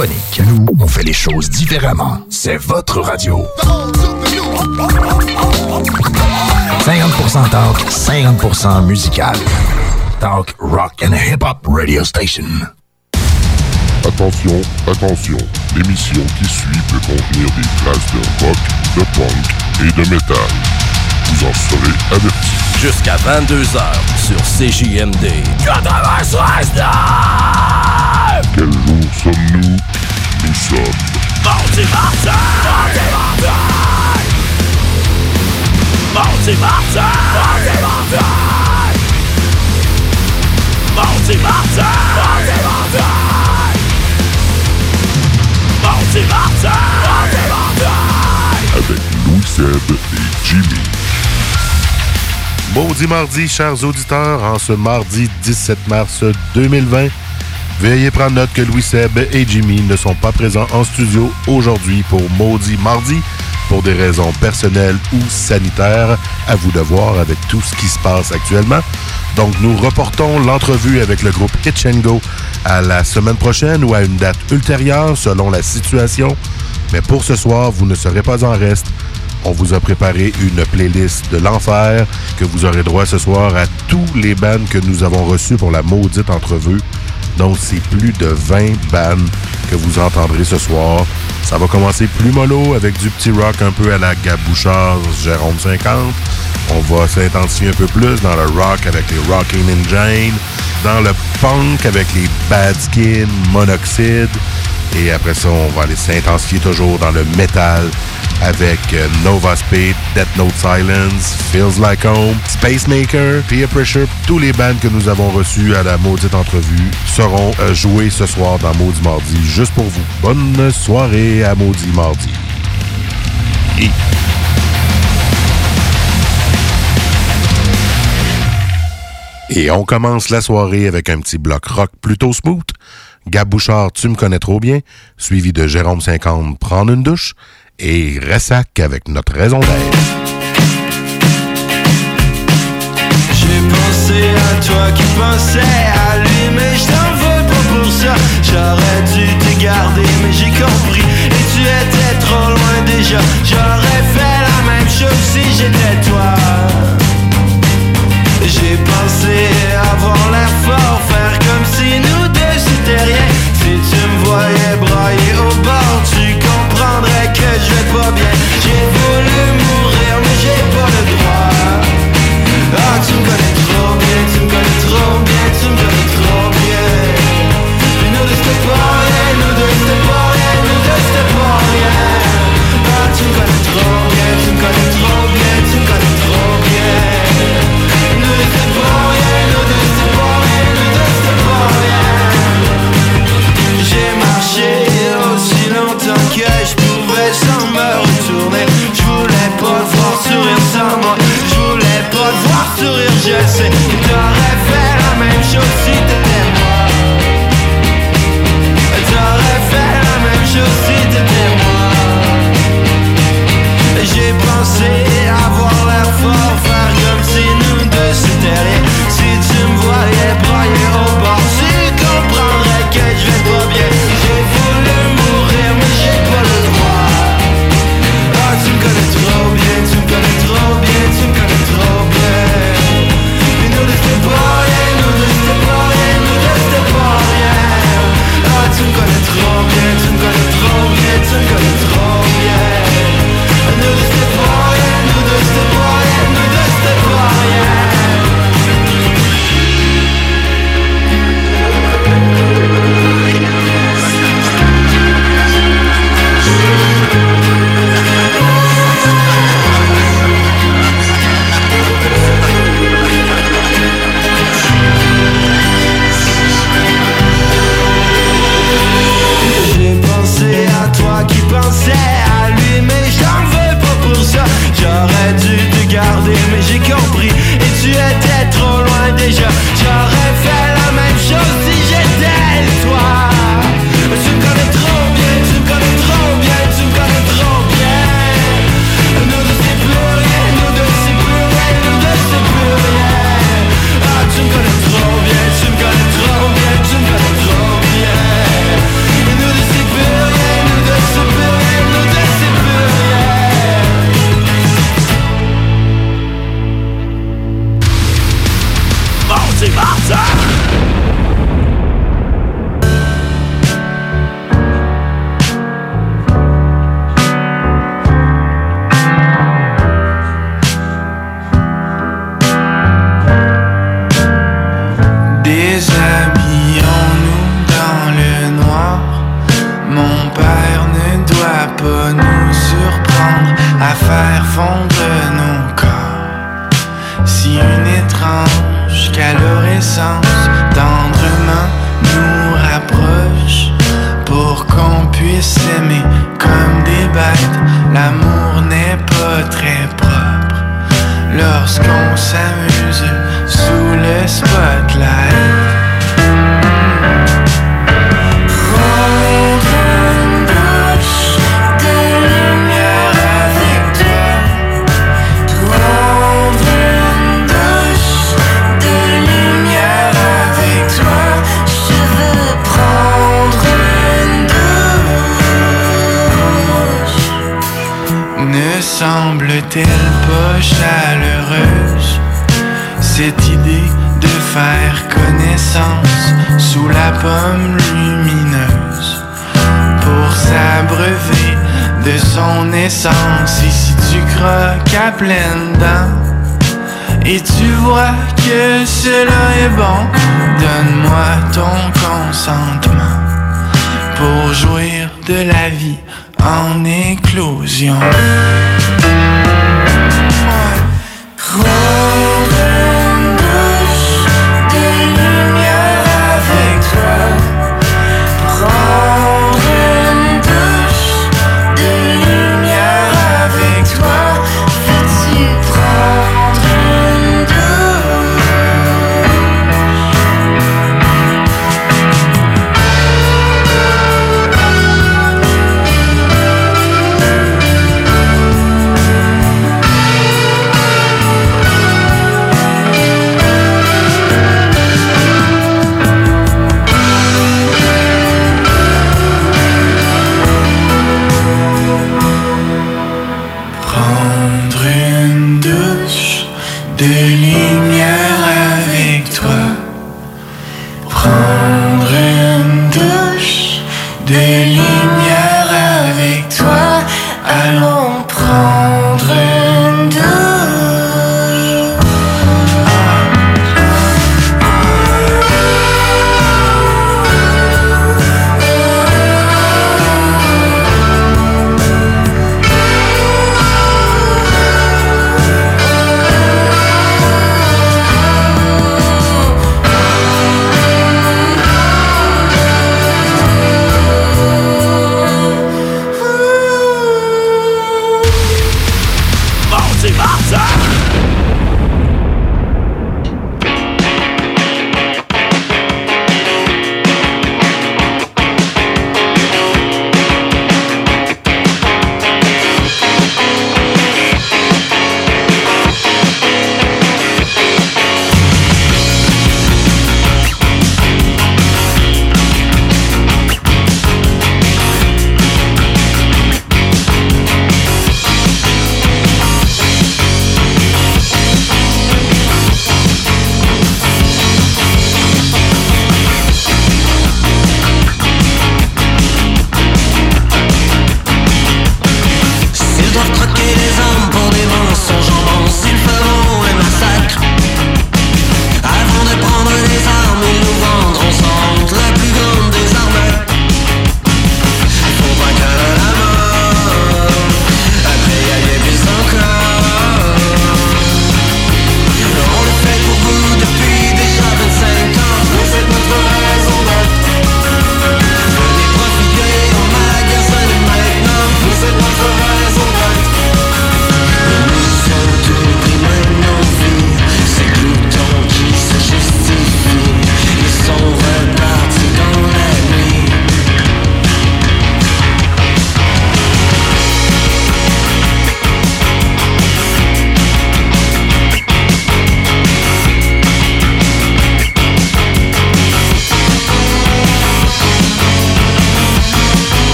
radiophonique. Nous, on fait les choses différemment. C'est votre radio. 50% talk, 50% musical. Talk, rock and hip-hop radio station. Attention, attention, l'émission qui suit peut contenir des traces de rock, de punk et de métal. Vous en serez avertis. Jusqu'à 22h sur CJMD. 96 Quel jour nous sommes-nous Nous sommes. Monty Martin Monty Martin Monty Martin Monty Martin Monty Martin Monty Martin Monty Martin Avec Louis Seb et Jimmy. Maudit mardi, chers auditeurs, en ce mardi 17 mars 2020. Veuillez prendre note que Louis Seb et Jimmy ne sont pas présents en studio aujourd'hui pour Maudit Mardi pour des raisons personnelles ou sanitaires. À vous de voir avec tout ce qui se passe actuellement. Donc, nous reportons l'entrevue avec le groupe Itch and Go à la semaine prochaine ou à une date ultérieure selon la situation. Mais pour ce soir, vous ne serez pas en reste. On vous a préparé une playlist de l'enfer que vous aurez droit ce soir à tous les bands que nous avons reçus pour la maudite entrevue. Donc, c'est plus de 20 bands que vous entendrez ce soir. Ça va commencer plus mollo avec du petit rock un peu à la Gabouchard, Jérôme 50. On va s'intensifier un peu plus dans le rock avec les Rocking in Jane, dans le punk avec les Bad Skin, Monoxide. Et après ça, on va aller s'intensifier toujours dans le metal avec euh, Nova Speed, Death Note Silence, Feels Like Home, Spacemaker, Peer Pressure. Tous les bands que nous avons reçus à la maudite entrevue seront euh, joués ce soir dans Maudit Mardi, juste pour vous. Bonne soirée à Maudit Mardi. Et on commence la soirée avec un petit bloc rock plutôt smooth. Gab Bouchard, tu me connais trop bien, suivi de Jérôme 50, prendre une douche, et Ressac avec notre raison d'être. J'ai pensé à toi qui pensais à lui Mais je t'en veux pas pour ça. J'aurais dû te garder mais j'ai compris. Et tu étais trop loin déjà. J'aurais fait la même chose si j'étais toi. J'ai pensé avoir l'air fort Faire comme tu me voyais brailler au bord. Tu comprendrais que je vais pas bien. J'ai voulu mourir mais j'ai pas le você.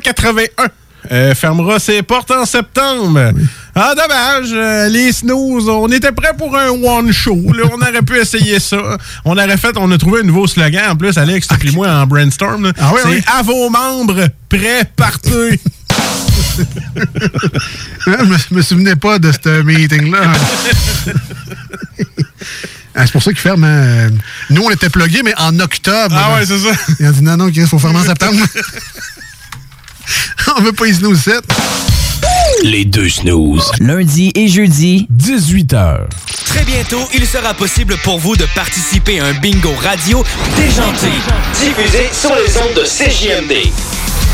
281 euh, fermera ses portes en septembre. Ah, dommage. euh, les snooze, on était prêts pour un one show. là. on aurait pu essayer ça. On aurait fait, on a trouvé un nouveau slogan. En plus, Alex, puis moi en brainstorm. là. Ah oui, C'est oui. à vos membres, prêts, partez. Hein, Je me, souvenais pas de ce meeting-là. Ah, c'est pour ça qu'ils ferment. euh, Nous, on était plugués, mais en octobre. Ah ouais, c'est ça. Ils ont dit non, non, il faut fermer en septembre. on veut pas y snooze 7. Les deux snooze. Lundi et jeudi, 18h. Très bientôt, il sera possible pour vous de participer à un bingo radio déjanté, diffusé sur les ondes de CJMD.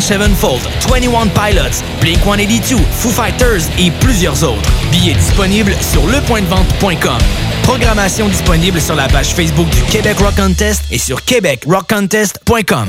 Sevenfold, 21 Pilots, Blink-182, Foo Fighters et plusieurs autres. Billets disponibles sur lepointdevente.com. Programmation disponible sur la page Facebook du Québec Rock Contest et sur québecrockcontest.com.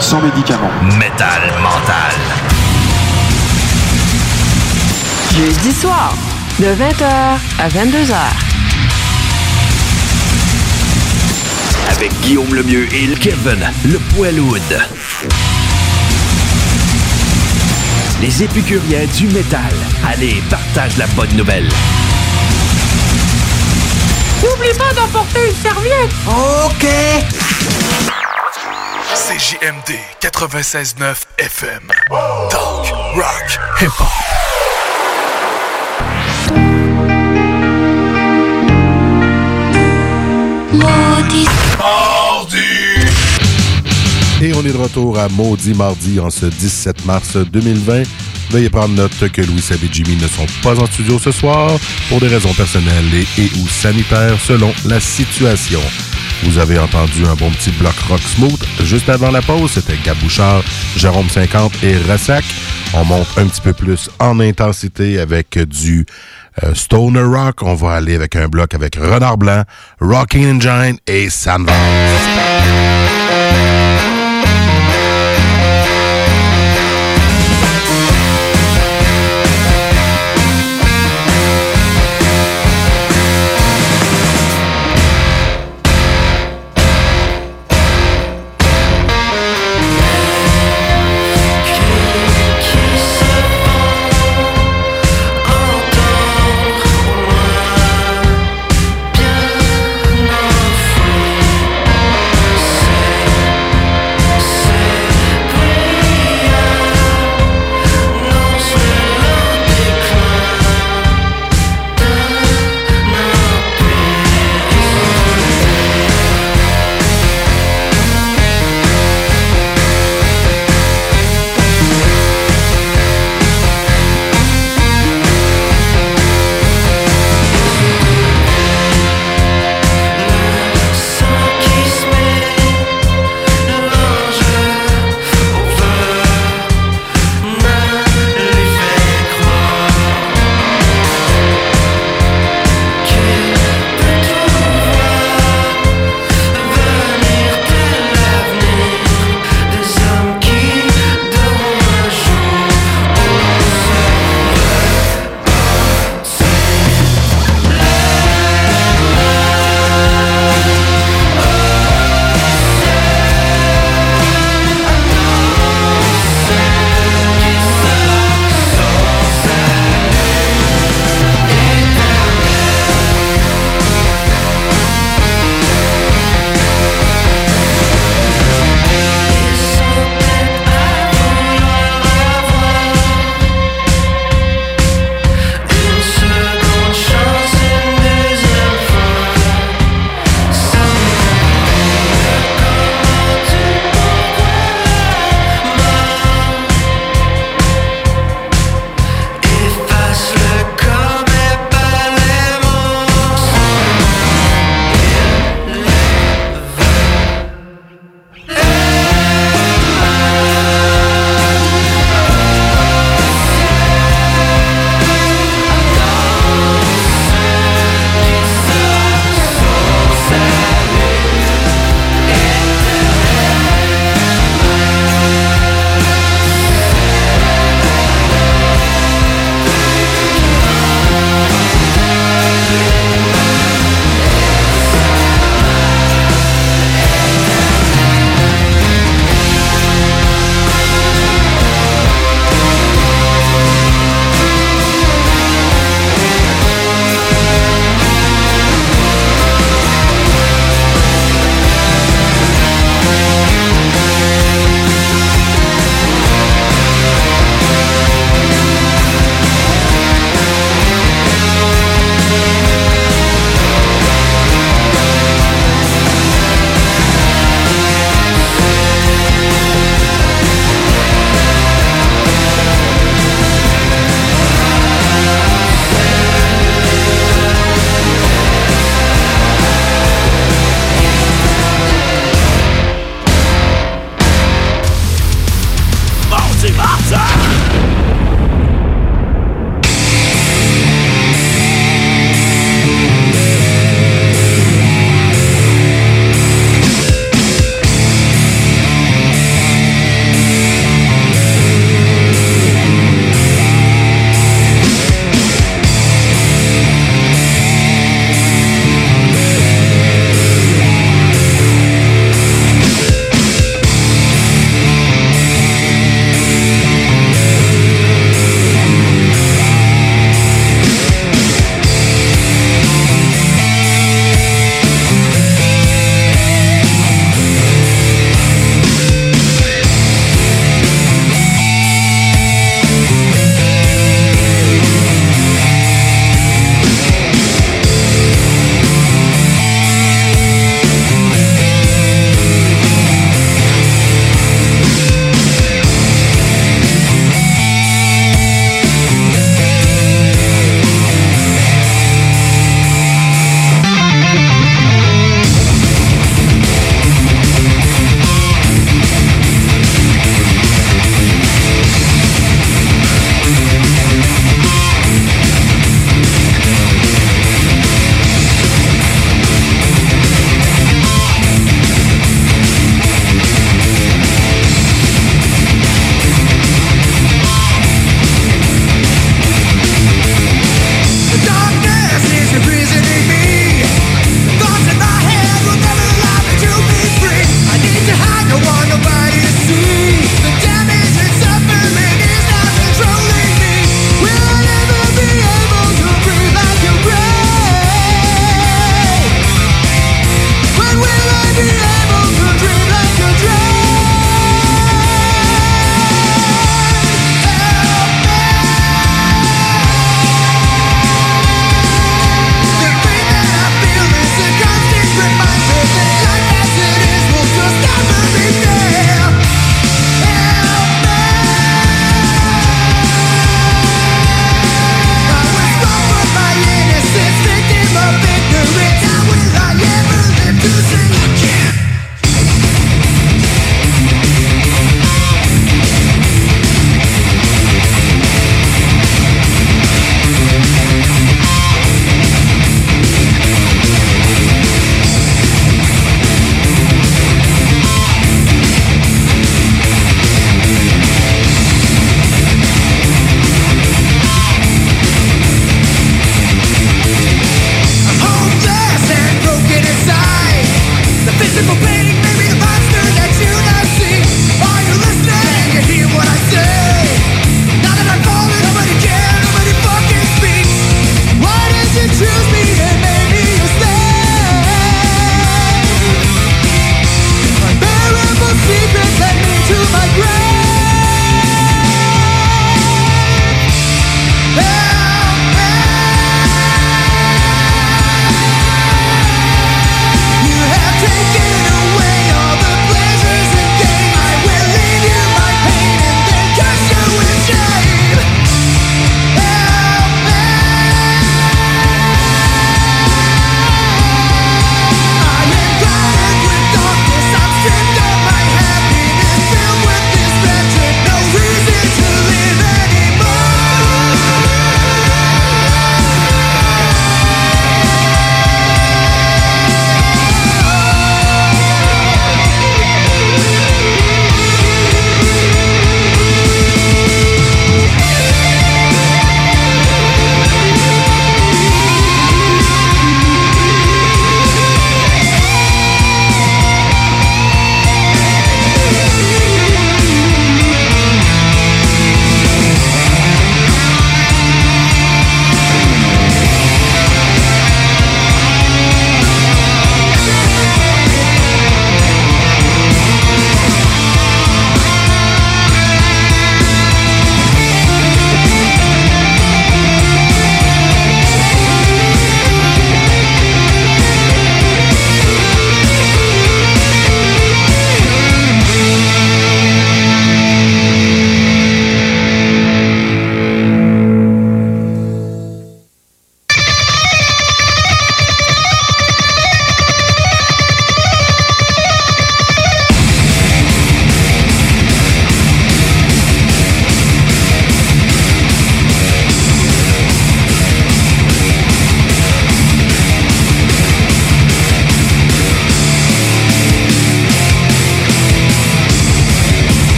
sans médicaments. Métal mental. Jeudi soir, de 20h à 22h. Avec Guillaume Lemieux et le Kevin, le Poilwood. Les épicuriens du métal. Allez, partage la bonne nouvelle. N'oublie pas d'emporter une serviette. OK. CJMD 96.9 FM. Talk, rock, hip-hop. Et on est de retour à Maudit Mardi en ce 17 mars 2020. Veuillez prendre note que Louis et Jimmy ne sont pas en studio ce soir pour des raisons personnelles et ou sanitaires selon la situation. Vous avez entendu un bon petit bloc rock smooth. Juste avant la pause, c'était Gabouchard, Jérôme 50 et Rassac. On monte un petit peu plus en intensité avec du euh, Stoner Rock. On va aller avec un bloc avec Renard Blanc, Rocking Engine et Sandvance.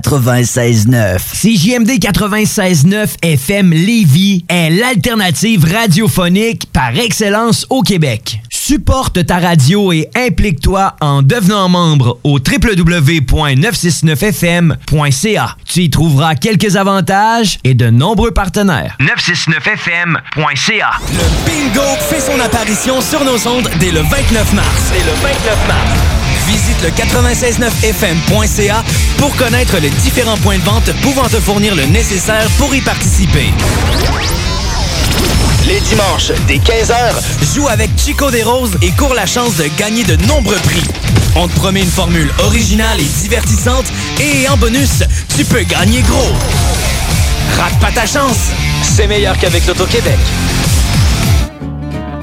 96.9. CJMD 96.9 FM Lévis est l'alternative radiophonique par excellence au Québec. Supporte ta radio et implique-toi en devenant membre au www.969fm.ca. Tu y trouveras quelques avantages et de nombreux partenaires. 969fm.ca. Le bingo fait son apparition sur nos ondes dès le 29 mars. Dès le 29 mars. Visite le 969fm.ca pour connaître les différents points de vente pouvant te fournir le nécessaire pour y participer. Les dimanches, dès 15h, joue avec Chico des Roses et cours la chance de gagner de nombreux prix. On te promet une formule originale et divertissante et en bonus, tu peux gagner gros. Rate pas ta chance, c'est meilleur qu'avec l'Auto-Québec.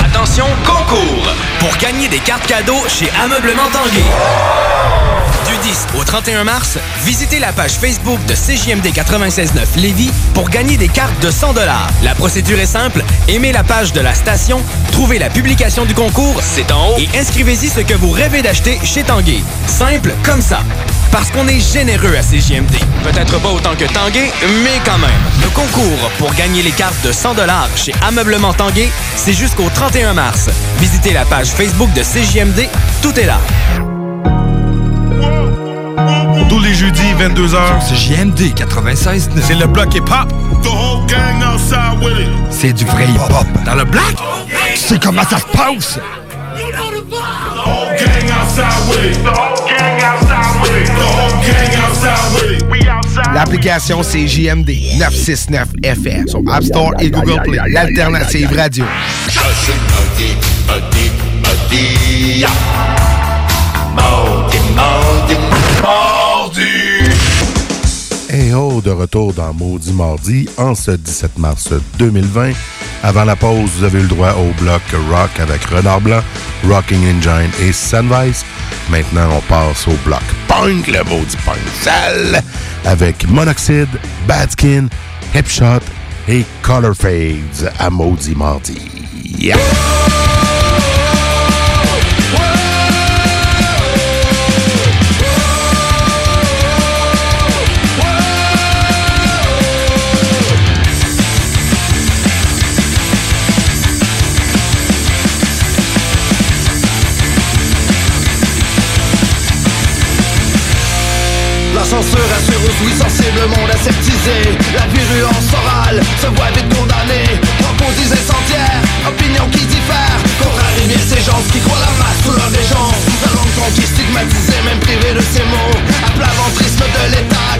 Attention, concours! Pour gagner des cartes cadeaux chez Ameublement Tanguay. Du 10 au 31 mars, visitez la page Facebook de CJMD 96.9 Lévis pour gagner des cartes de 100 La procédure est simple. Aimez la page de la station, trouvez la publication du concours, c'est en haut, et inscrivez-y ce que vous rêvez d'acheter chez Tanguay. Simple comme ça. Parce qu'on est généreux à CJMD. Peut-être pas autant que Tanguay, mais quand même. Le concours pour gagner les cartes de 100 chez Ameublement Tanguay, c'est jusqu'au 31 mars. Visitez la page Facebook de CJMD, tout est là. Tous les jeudis, 22h. C'est JMD 96. C'est le bloc hip-hop. C'est du vrai hip-hop. Dans le bloc, tu sais comment ça se passe? L'application c'est JMD 969 FM sur App Store et Google Play. L'alternative radio. Hey ho, de retour dans Maudit Mardi en ce 17 mars 2020. Avant la pause, vous avez eu le droit au bloc rock avec Renard Blanc, Rocking Engine et Sunrise. Maintenant, on passe au bloc punk, le maudit punk sale, avec Monoxide, Badskin, Hipshot et Color Fades à Maudit Mardi. Stigmatisée, même privée de ses mots. À plat ventrisme de l'état,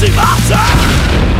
Maudit menteur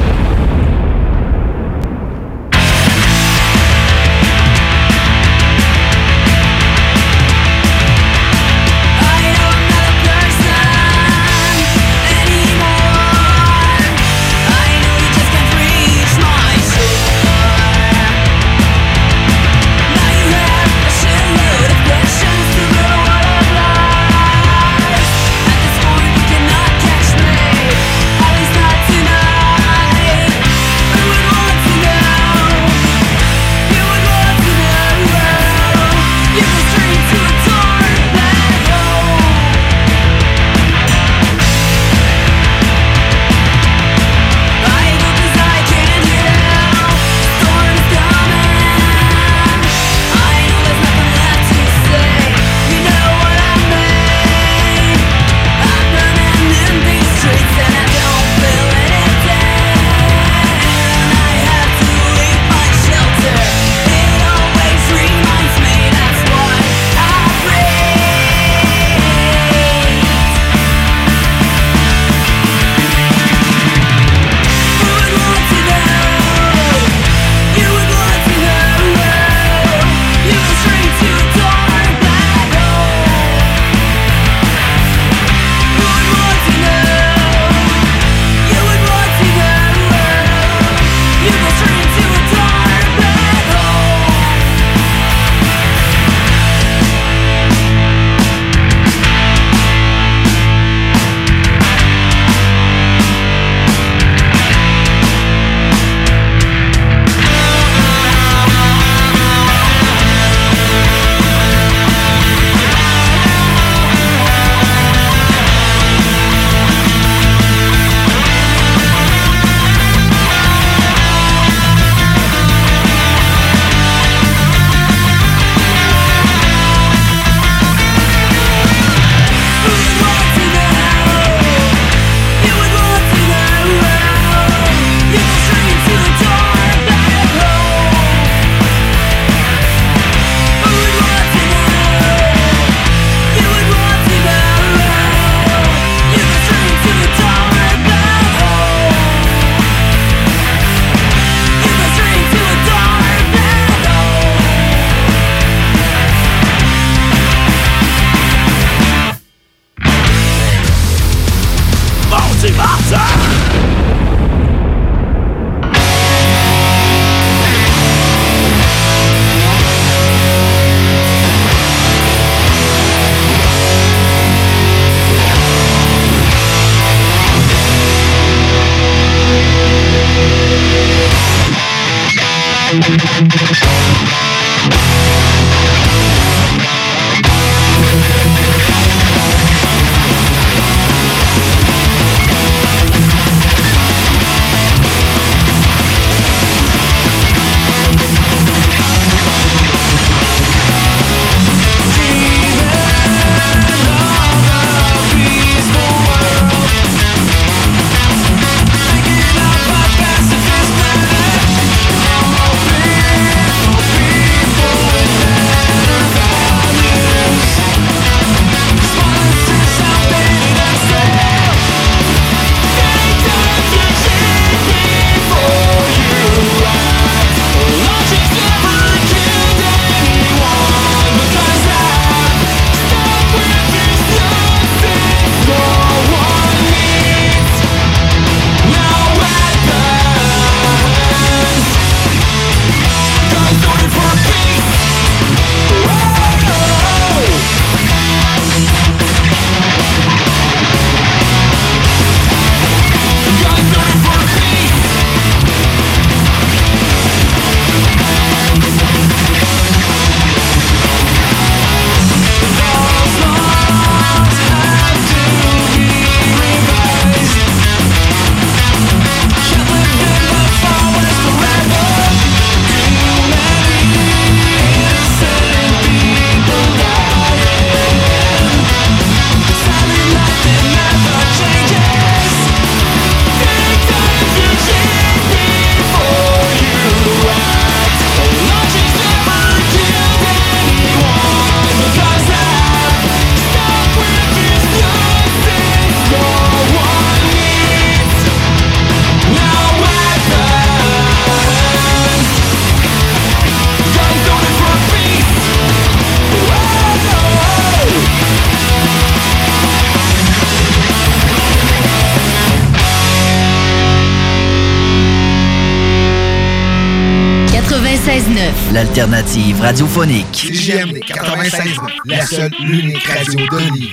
l'alternative radiophonique. CJMD 96, la seule, l'unique radio de Lévis.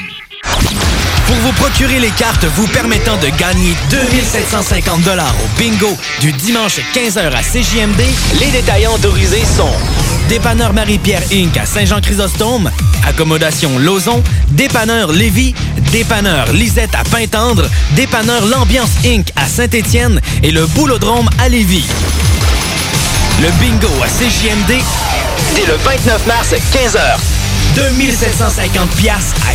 Pour vous procurer les cartes vous permettant de gagner 2750 au bingo du dimanche 15h à CJMD, les détaillants autorisés sont Dépanneur Marie-Pierre Inc. à Saint-Jean-Chrysostome, Accommodation Lauson, Dépanneur Lévis, Dépanneur Lisette à Pintendre, Dépanneur L'Ambiance Inc. à Saint-Étienne et le Boulodrome à Lévis. Le bingo à CJMD, dès le 29 mars, 15h. 2750 piastres à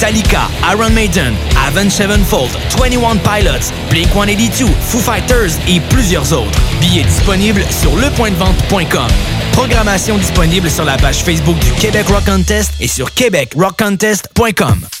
Metallica, Iron Maiden, Avenged Sevenfold, 21 Pilots, Blink-182, Foo Fighters et plusieurs autres. Billets disponibles sur lepointdevente.com. Programmation disponible sur la page Facebook du Québec Rock Contest et sur québecrockcontest.com.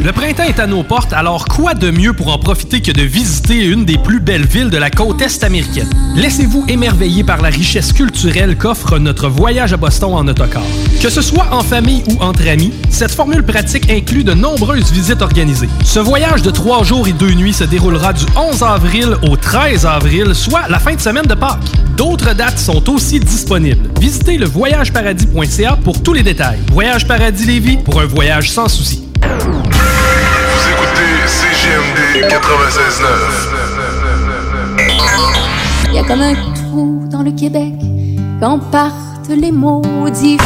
Le printemps est à nos portes, alors quoi de mieux pour en profiter que de visiter une des plus belles villes de la côte est américaine? Laissez-vous émerveiller par la richesse culturelle qu'offre notre voyage à Boston en autocar. Que ce soit en famille ou entre amis, cette formule pratique inclut de nombreuses visites organisées. Ce voyage de trois jours et deux nuits se déroulera du 11 avril au 13 avril, soit la fin de semaine de Pâques. D'autres dates sont aussi disponibles. Visitez le voyageparadis.ca pour tous les détails. Voyage Paradis Lévis pour un voyage sans souci. Vous écoutez CGMD 96.9. Il y a comme un trou dans le Québec quand partent les maudits.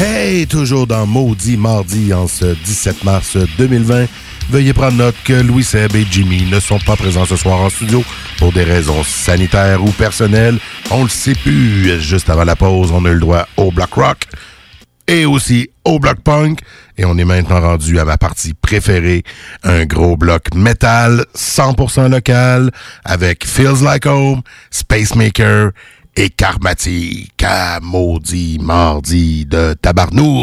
Hey, toujours dans Maudit Mardi en ce 17 mars 2020. Veuillez prendre note que Louis Seb et Jimmy ne sont pas présents ce soir en studio pour des raisons sanitaires ou personnelles. On le sait plus. Juste avant la pause, on a eu le droit au Black Rock et aussi au bloc punk. Et on est maintenant rendu à ma partie préférée, un gros bloc métal 100% local avec Feels Like Home, Spacemaker et Karmatique à maudit mardi de tabarnou.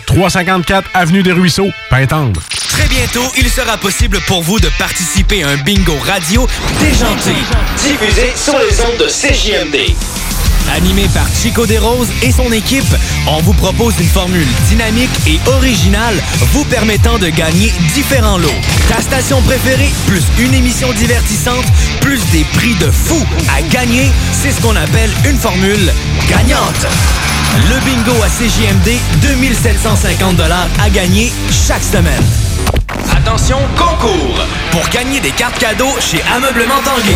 354 Avenue des Ruisseaux, Pintendre. Très bientôt, il sera possible pour vous de participer à un bingo radio déjanté, diffusé sur les ondes de CJMD. Animé par Chico Desroses et son équipe, on vous propose une formule dynamique et originale vous permettant de gagner différents lots. Ta station préférée, plus une émission divertissante, plus des prix de fou à gagner, c'est ce qu'on appelle une formule gagnante. Le bingo à CJMD, 2750 à gagner chaque semaine. Attention, concours! Pour gagner des cartes cadeaux chez Ameublement Tanguay.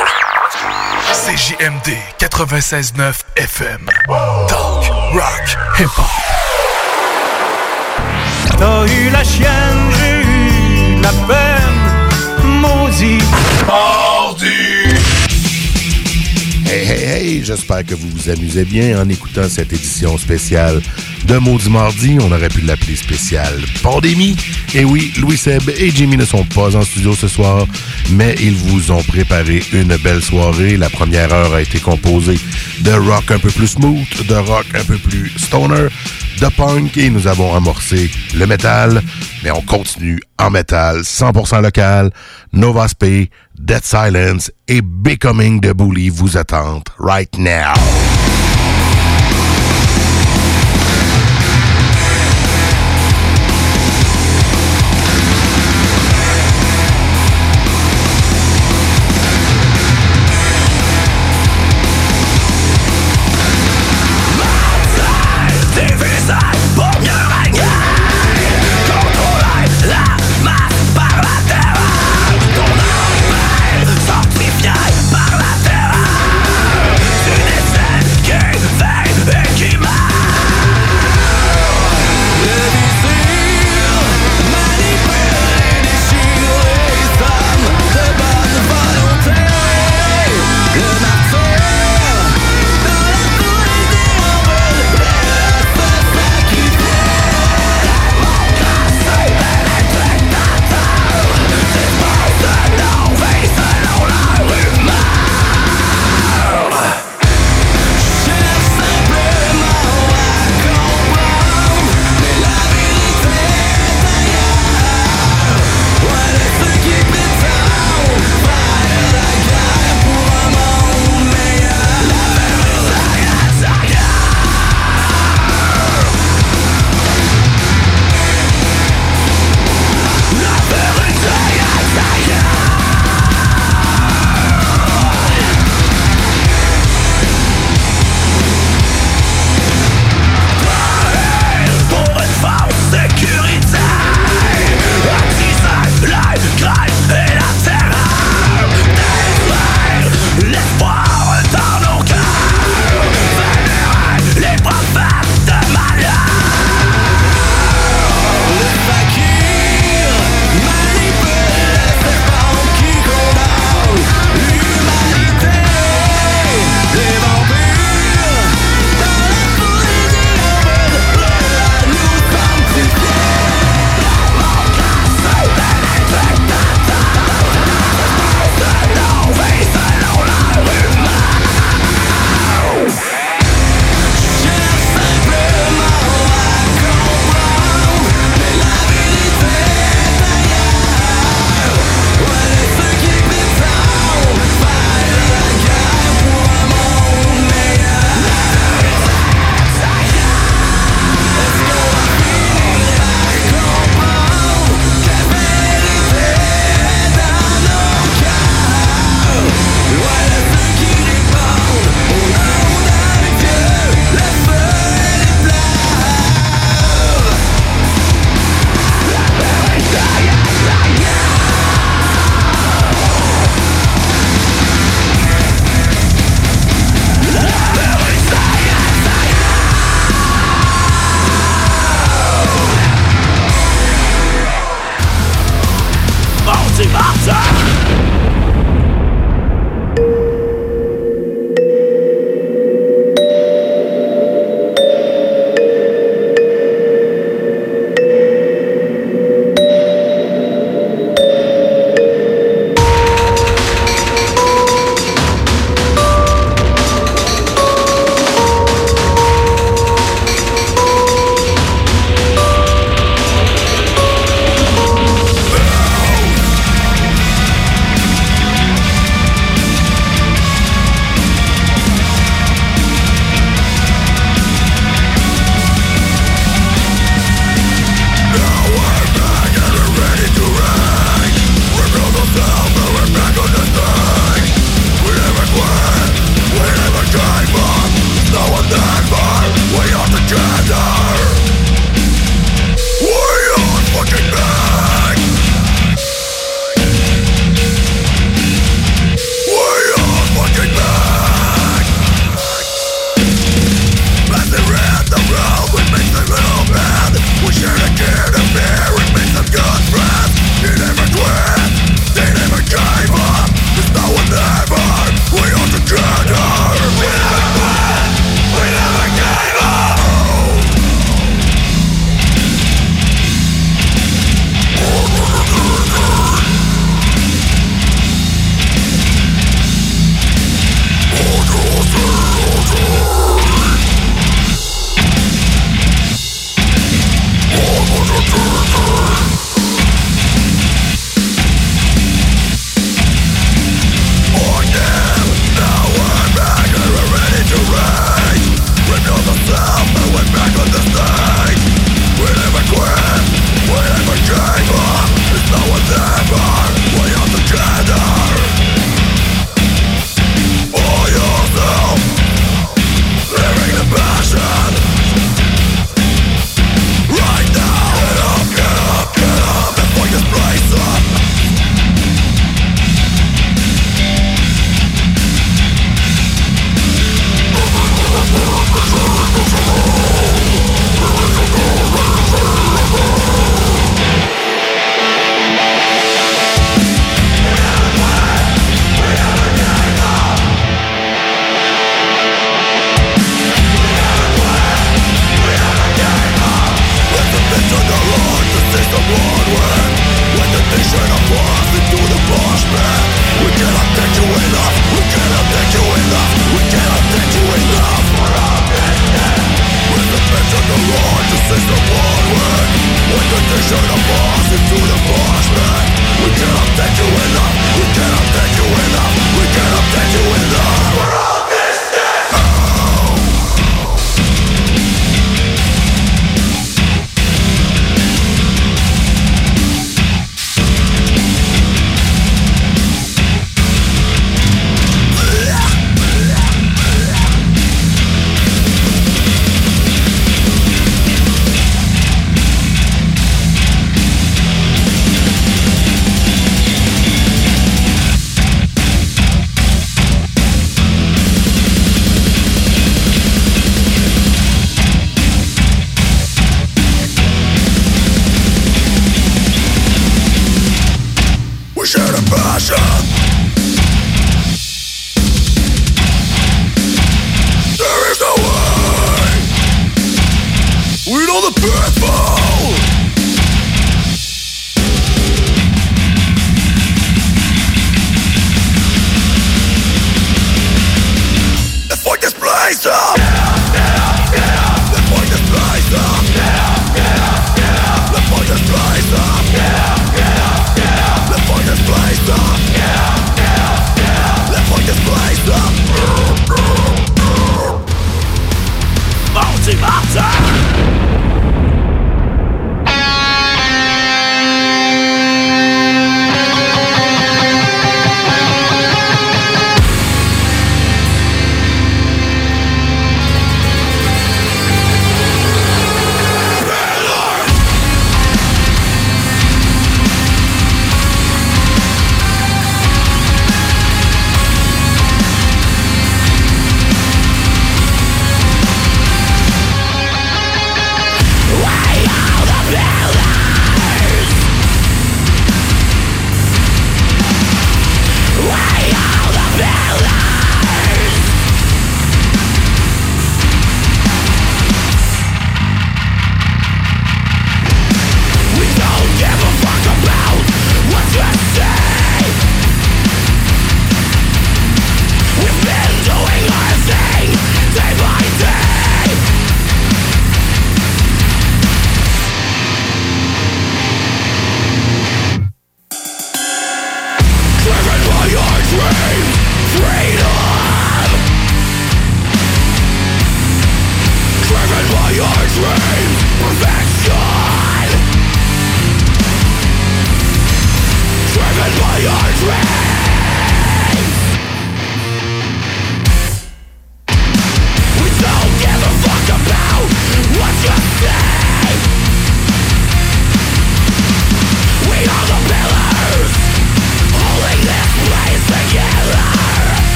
CJMD 96.9 FM. Talk, rock, hip-hop. T'as eu la chienne, j'ai eu la peine, maudit. Hey, hey, hey, j'espère que vous vous amusez bien en écoutant cette édition spéciale de Maudit Mardi. On aurait pu l'appeler spéciale Pandémie. Et oui, Louis Seb et Jimmy ne sont pas en studio ce soir, mais ils vous ont préparé une belle soirée. La première heure a été composée de rock un peu plus smooth, de rock un peu plus stoner, de punk et nous avons amorcé le métal, mais on continue en métal 100% local. Nova Spay, Dead Silence et Becoming de Bully vous attendent right now.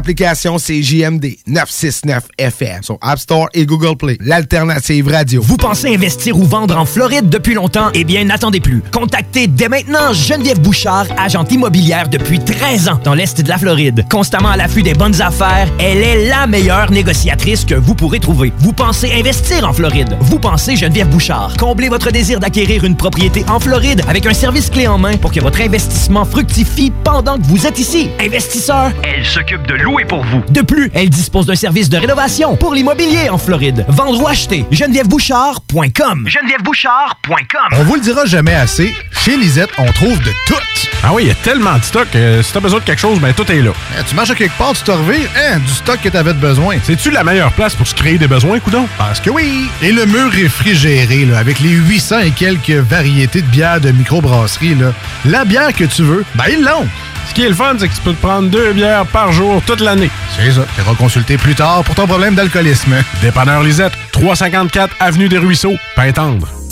L'application c'est JMD 969 FM sur App Store et Google Play. L'alternative radio. Vous pensez investir ou vendre en Floride depuis longtemps? Eh bien, n'attendez plus. Contactez dès maintenant Geneviève Bouchard, agente immobilière depuis 13 ans dans l'Est de la Floride. Constamment à l'affût des bonnes affaires, elle est la meilleure négociatrice que vous pourrez trouver. Vous pensez investir en Floride? Vous pensez Geneviève Bouchard? Comblez votre désir d'acquérir une propriété en Floride avec un service clé en main pour que votre investissement fructifie pendant que vous êtes ici. Investisseur, elle s'occupe de louer pour vous. De plus, elle dispose d'un service de rénovation pour l'immobilier en Floride. Vendre ou acheter, genevièvebouchard.com. genevièvebouchard.com. On vous le dira jamais assez, chez Lisette, on trouve de tout. Ah oui, il y a tellement de stock. euh, si t'as besoin de quelque chose, ben tout est là. Eh, tu marches à quelque part, tu te revires, hein, du stock que t'avais de besoin. C'est-tu la meilleure place pour se créer des besoins, coudon? Parce que oui! Et le mur réfrigéré, là, avec les 800 et quelques variétés de bières de microbrasserie, là, la bière que tu veux, ben ils l'ont! Ce qui est le fun, c'est que tu peux te prendre deux bières par jour toute l'année. C'est ça. Tu consulter plus tard pour ton problème d'alcoolisme. Dépanneur Lisette, 354 Avenue des Ruisseaux, Pintendre.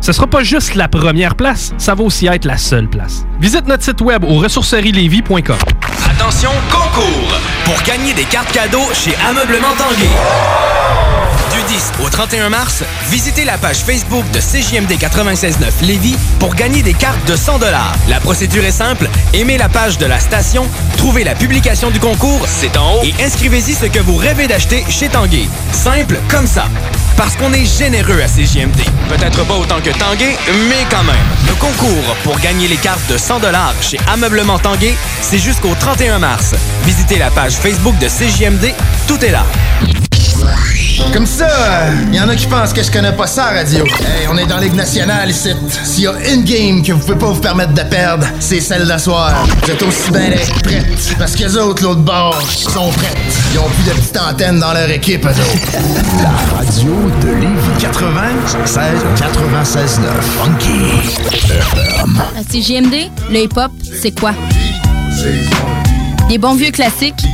Ce sera pas juste la première place, ça va aussi être la seule place. Visite notre site web au ressourcerielevy.com. Attention, concours! Pour gagner des cartes cadeaux chez Ameublement Tanguay. Du 10 au 31 mars, visitez la page Facebook de CJMD 96.9 Lévis pour gagner des cartes de 100 La procédure est simple. Aimez la page de la station, trouvez la publication du concours, c'est en haut, et inscrivez-y ce que vous rêvez d'acheter chez Tanguay. Simple comme ça. Parce qu'on est généreux à CJMD. Peut-être pas autant que Tanguay, mais quand même. Le concours pour gagner les cartes de 100 chez Ameublement Tanguay, c'est jusqu'au 31 mars. Visitez la page Facebook de CJMD, tout est là. Comme ça, il y en a qui pensent que je connais pas ça, radio. Hey, on est dans Ligue nationale ici. S'il y a une game que vous pouvez pas vous permettre de perdre, c'est celle d'asseoir. Vous êtes aussi bien d'être prêtes. Parce que les autres, l'autre bord, sont prêtes. Ils ont plus de petites antennes dans leur équipe, eux autres. La radio de Lévis 96 96 9 Funky FM. À CGMD, le hip-hop, c'est quoi? Des bons vieux classiques,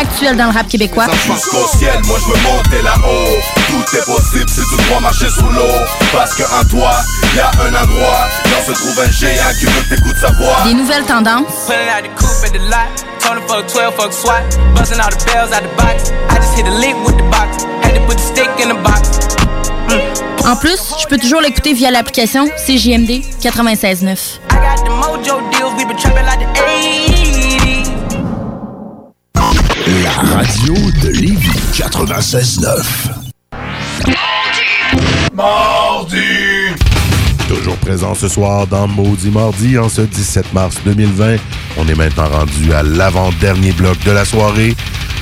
actuels dans le rap québécois. Ça passe au ciel, moi je veux monter là-haut. Tout est possible si tu dois marcher sous l'eau. Parce qu'en toi, y a un endroit. Là se trouve un géant qui veut t'écouter sa voix. Des nouvelles tendances. Pulling out the coupe at the lot. Tony fuck 12, fuck SWAT. Busting all the bells out the box. I just hit a lick with the box. Had to put the stick in the box. En plus, je peux toujours l'écouter via l'application CJMD 96.9. radio de Lévis 96 9 Mardi! Toujours présent ce soir dans Maudit Mardi en ce 17 mars 2020. On est maintenant rendu à l'avant-dernier bloc de la soirée.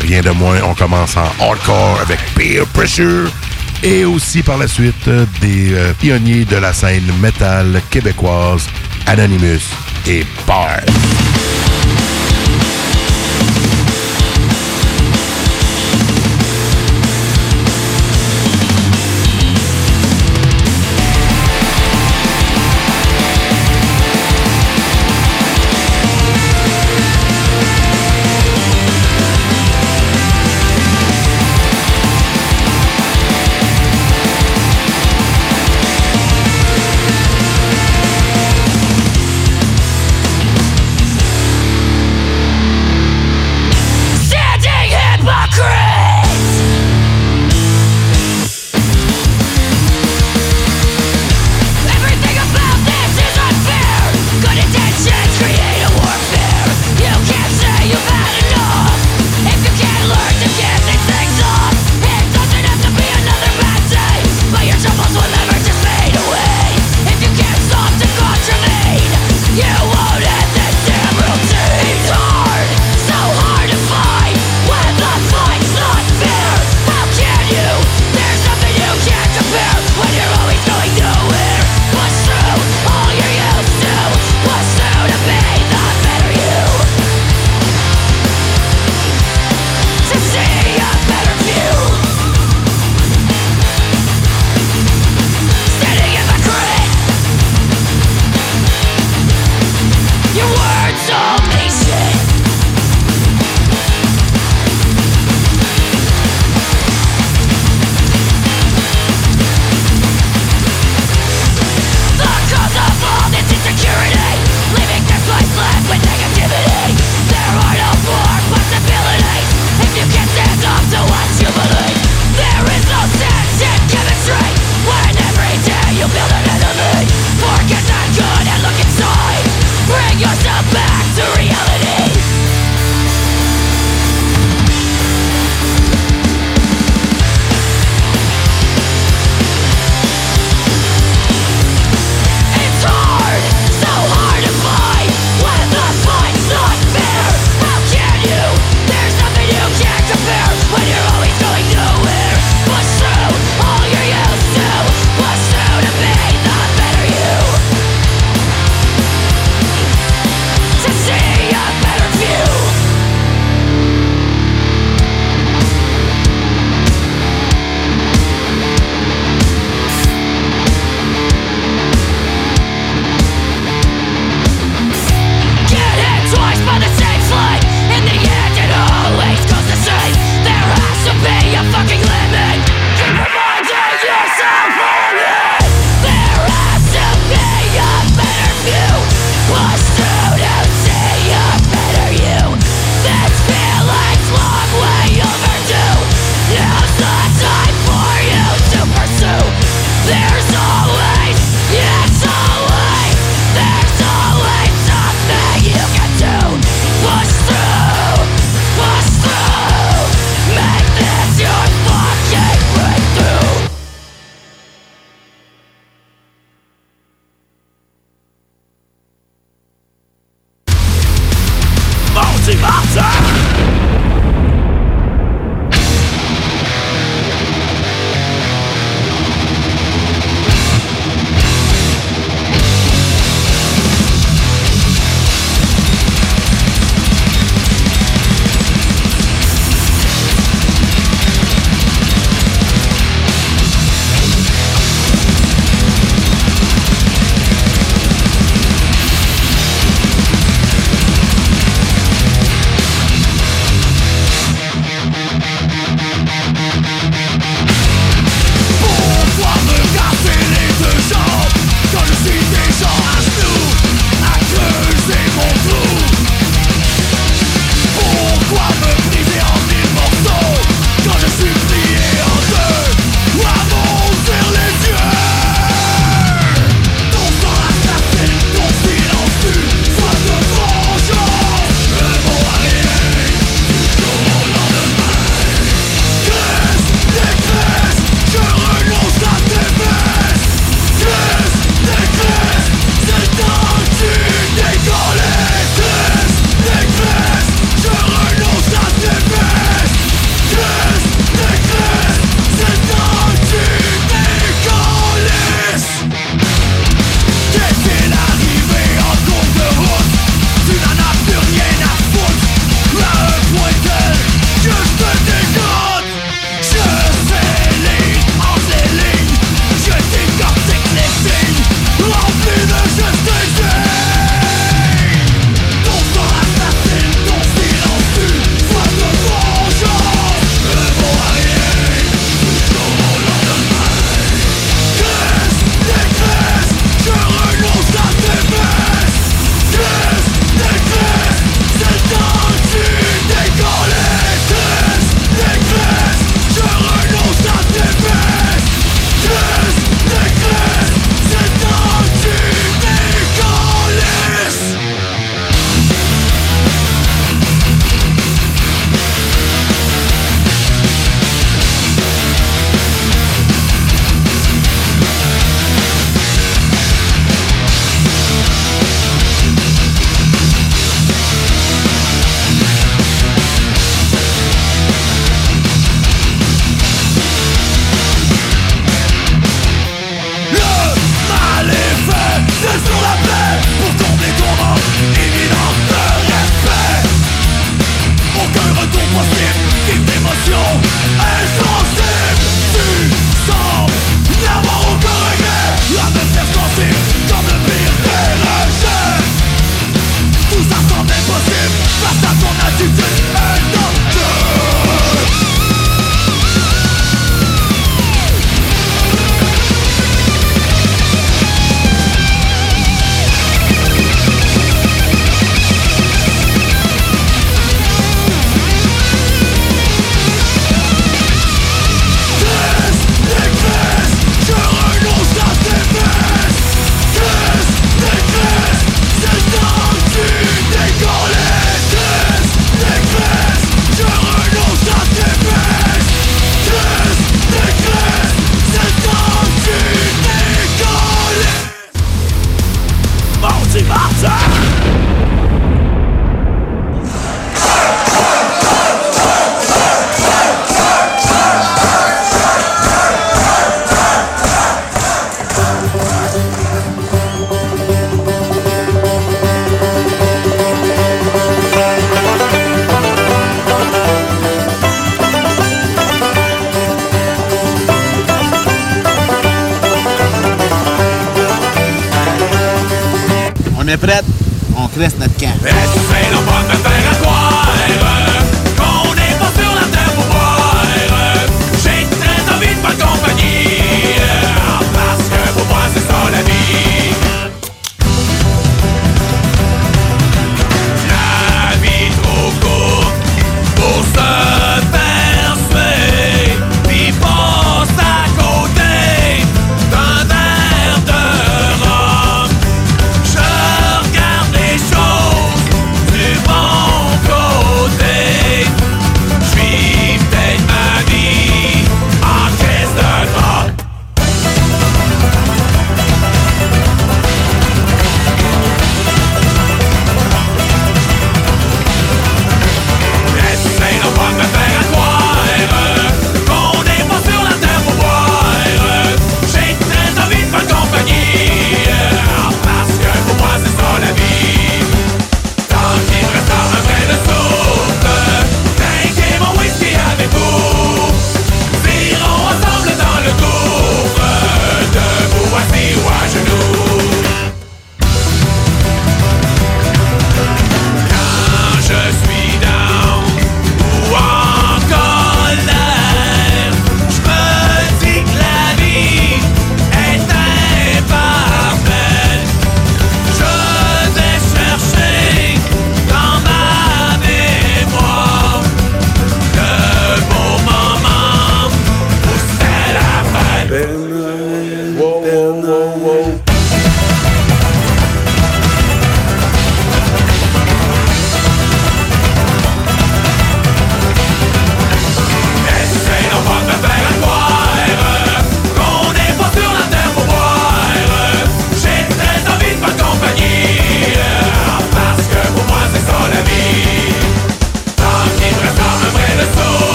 Rien de moins, on commence en hardcore avec Peer Pressure et aussi par la suite des euh, pionniers de la scène métal québécoise, Anonymous et Bar.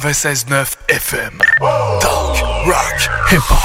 96.9 FM. Talk, rock, hip-hop.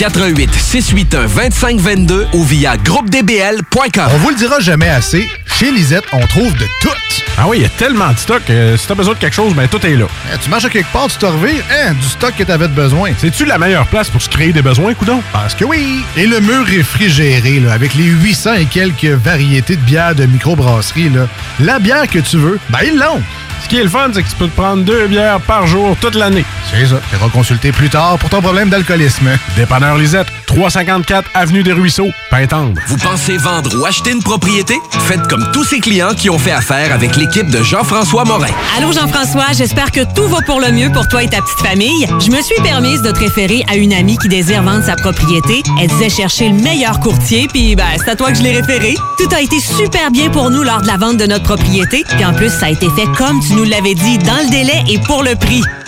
88 681 2522 ou via groupedbl.com. On vous le dira jamais assez, chez Lisette, on trouve de tout. Ah oui, il y a tellement de stock. euh, si t'as besoin de quelque chose, ben tout est là. Eh, tu marches à quelque part, tu te revires, hein, du stock que t'avais de besoin. C'est-tu la meilleure place pour se créer des besoins, coudon? Parce que oui! Et le mur réfrigéré, là, avec les 800 et quelques variétés de bières de microbrasserie, là, la bière que tu veux, ben ils l'ont! Ce qui est le fun, c'est que tu peux te prendre deux bières par jour toute l'année. C'est ça. Tu consulter plus tard pour ton problème d'alcoolisme. Dépanneur Lisette, 354 Avenue des Ruisseaux, Pintendre. Vous pensez vendre ou acheter une propriété? Faites comme tous ces clients qui ont fait affaire avec l'équipe de Jean-François Morin. Allô Jean-François, j'espère que tout va pour le mieux pour toi et ta petite famille. Je me suis permise de te référer à une amie qui désire vendre sa propriété. Elle disait chercher le meilleur courtier, puis ben, c'est à toi que je l'ai référé. Tout a été super bien pour nous lors de la vente de notre propriété, puis en plus, ça a été fait comme tu nous l'avais dit, dans le délai et pour le prix.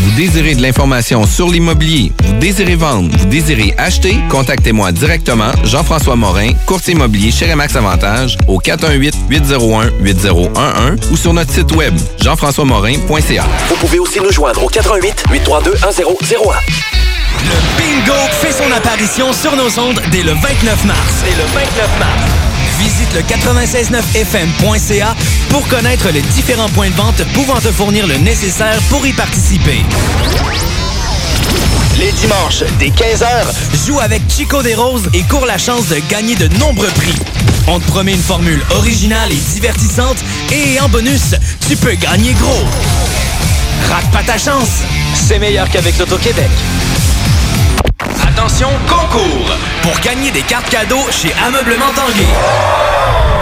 Vous désirez de l'information sur l'immobilier, vous désirez vendre, vous désirez acheter, contactez-moi directement, Jean-François Morin, courtier immobilier chez Remax Avantage, au 418-801-8011 ou sur notre site web, jean-françois-morin.ca. Vous pouvez aussi nous joindre au 88 832 1001. Le bingo fait son apparition sur nos ondes dès le 29 mars. Dès le 29 mars. Visite le 969fm.ca pour connaître les différents points de vente pouvant te fournir le nécessaire pour y participer. Les dimanches, dès 15h, joue avec Chico des Roses et cours la chance de gagner de nombreux prix. On te promet une formule originale et divertissante et en bonus, tu peux gagner gros. Rate pas ta chance, c'est meilleur qu'avec l'Auto-Québec. Attention, concours! Pour gagner des cartes cadeaux chez Ameublement Tanguay.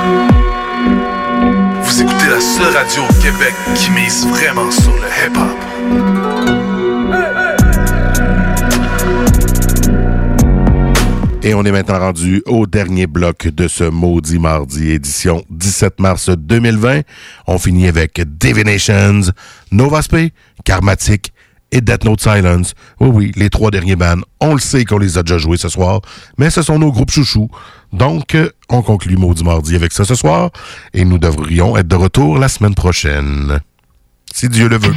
Vous écoutez la seule radio au Québec qui mise vraiment sur le hip-hop. Et on est maintenant rendu au dernier bloc de ce maudit mardi, édition 17 mars 2020. On finit avec Divinations, Novaspe, Karmatic et Death Note Silence. Oui, oui, les trois derniers bands, on le sait qu'on les a déjà joués ce soir, mais ce sont nos groupes chouchous. Donc, euh, on conclut Maudit Mardi avec ça ce soir, et nous devrions être de retour la semaine prochaine. Si Dieu le veut.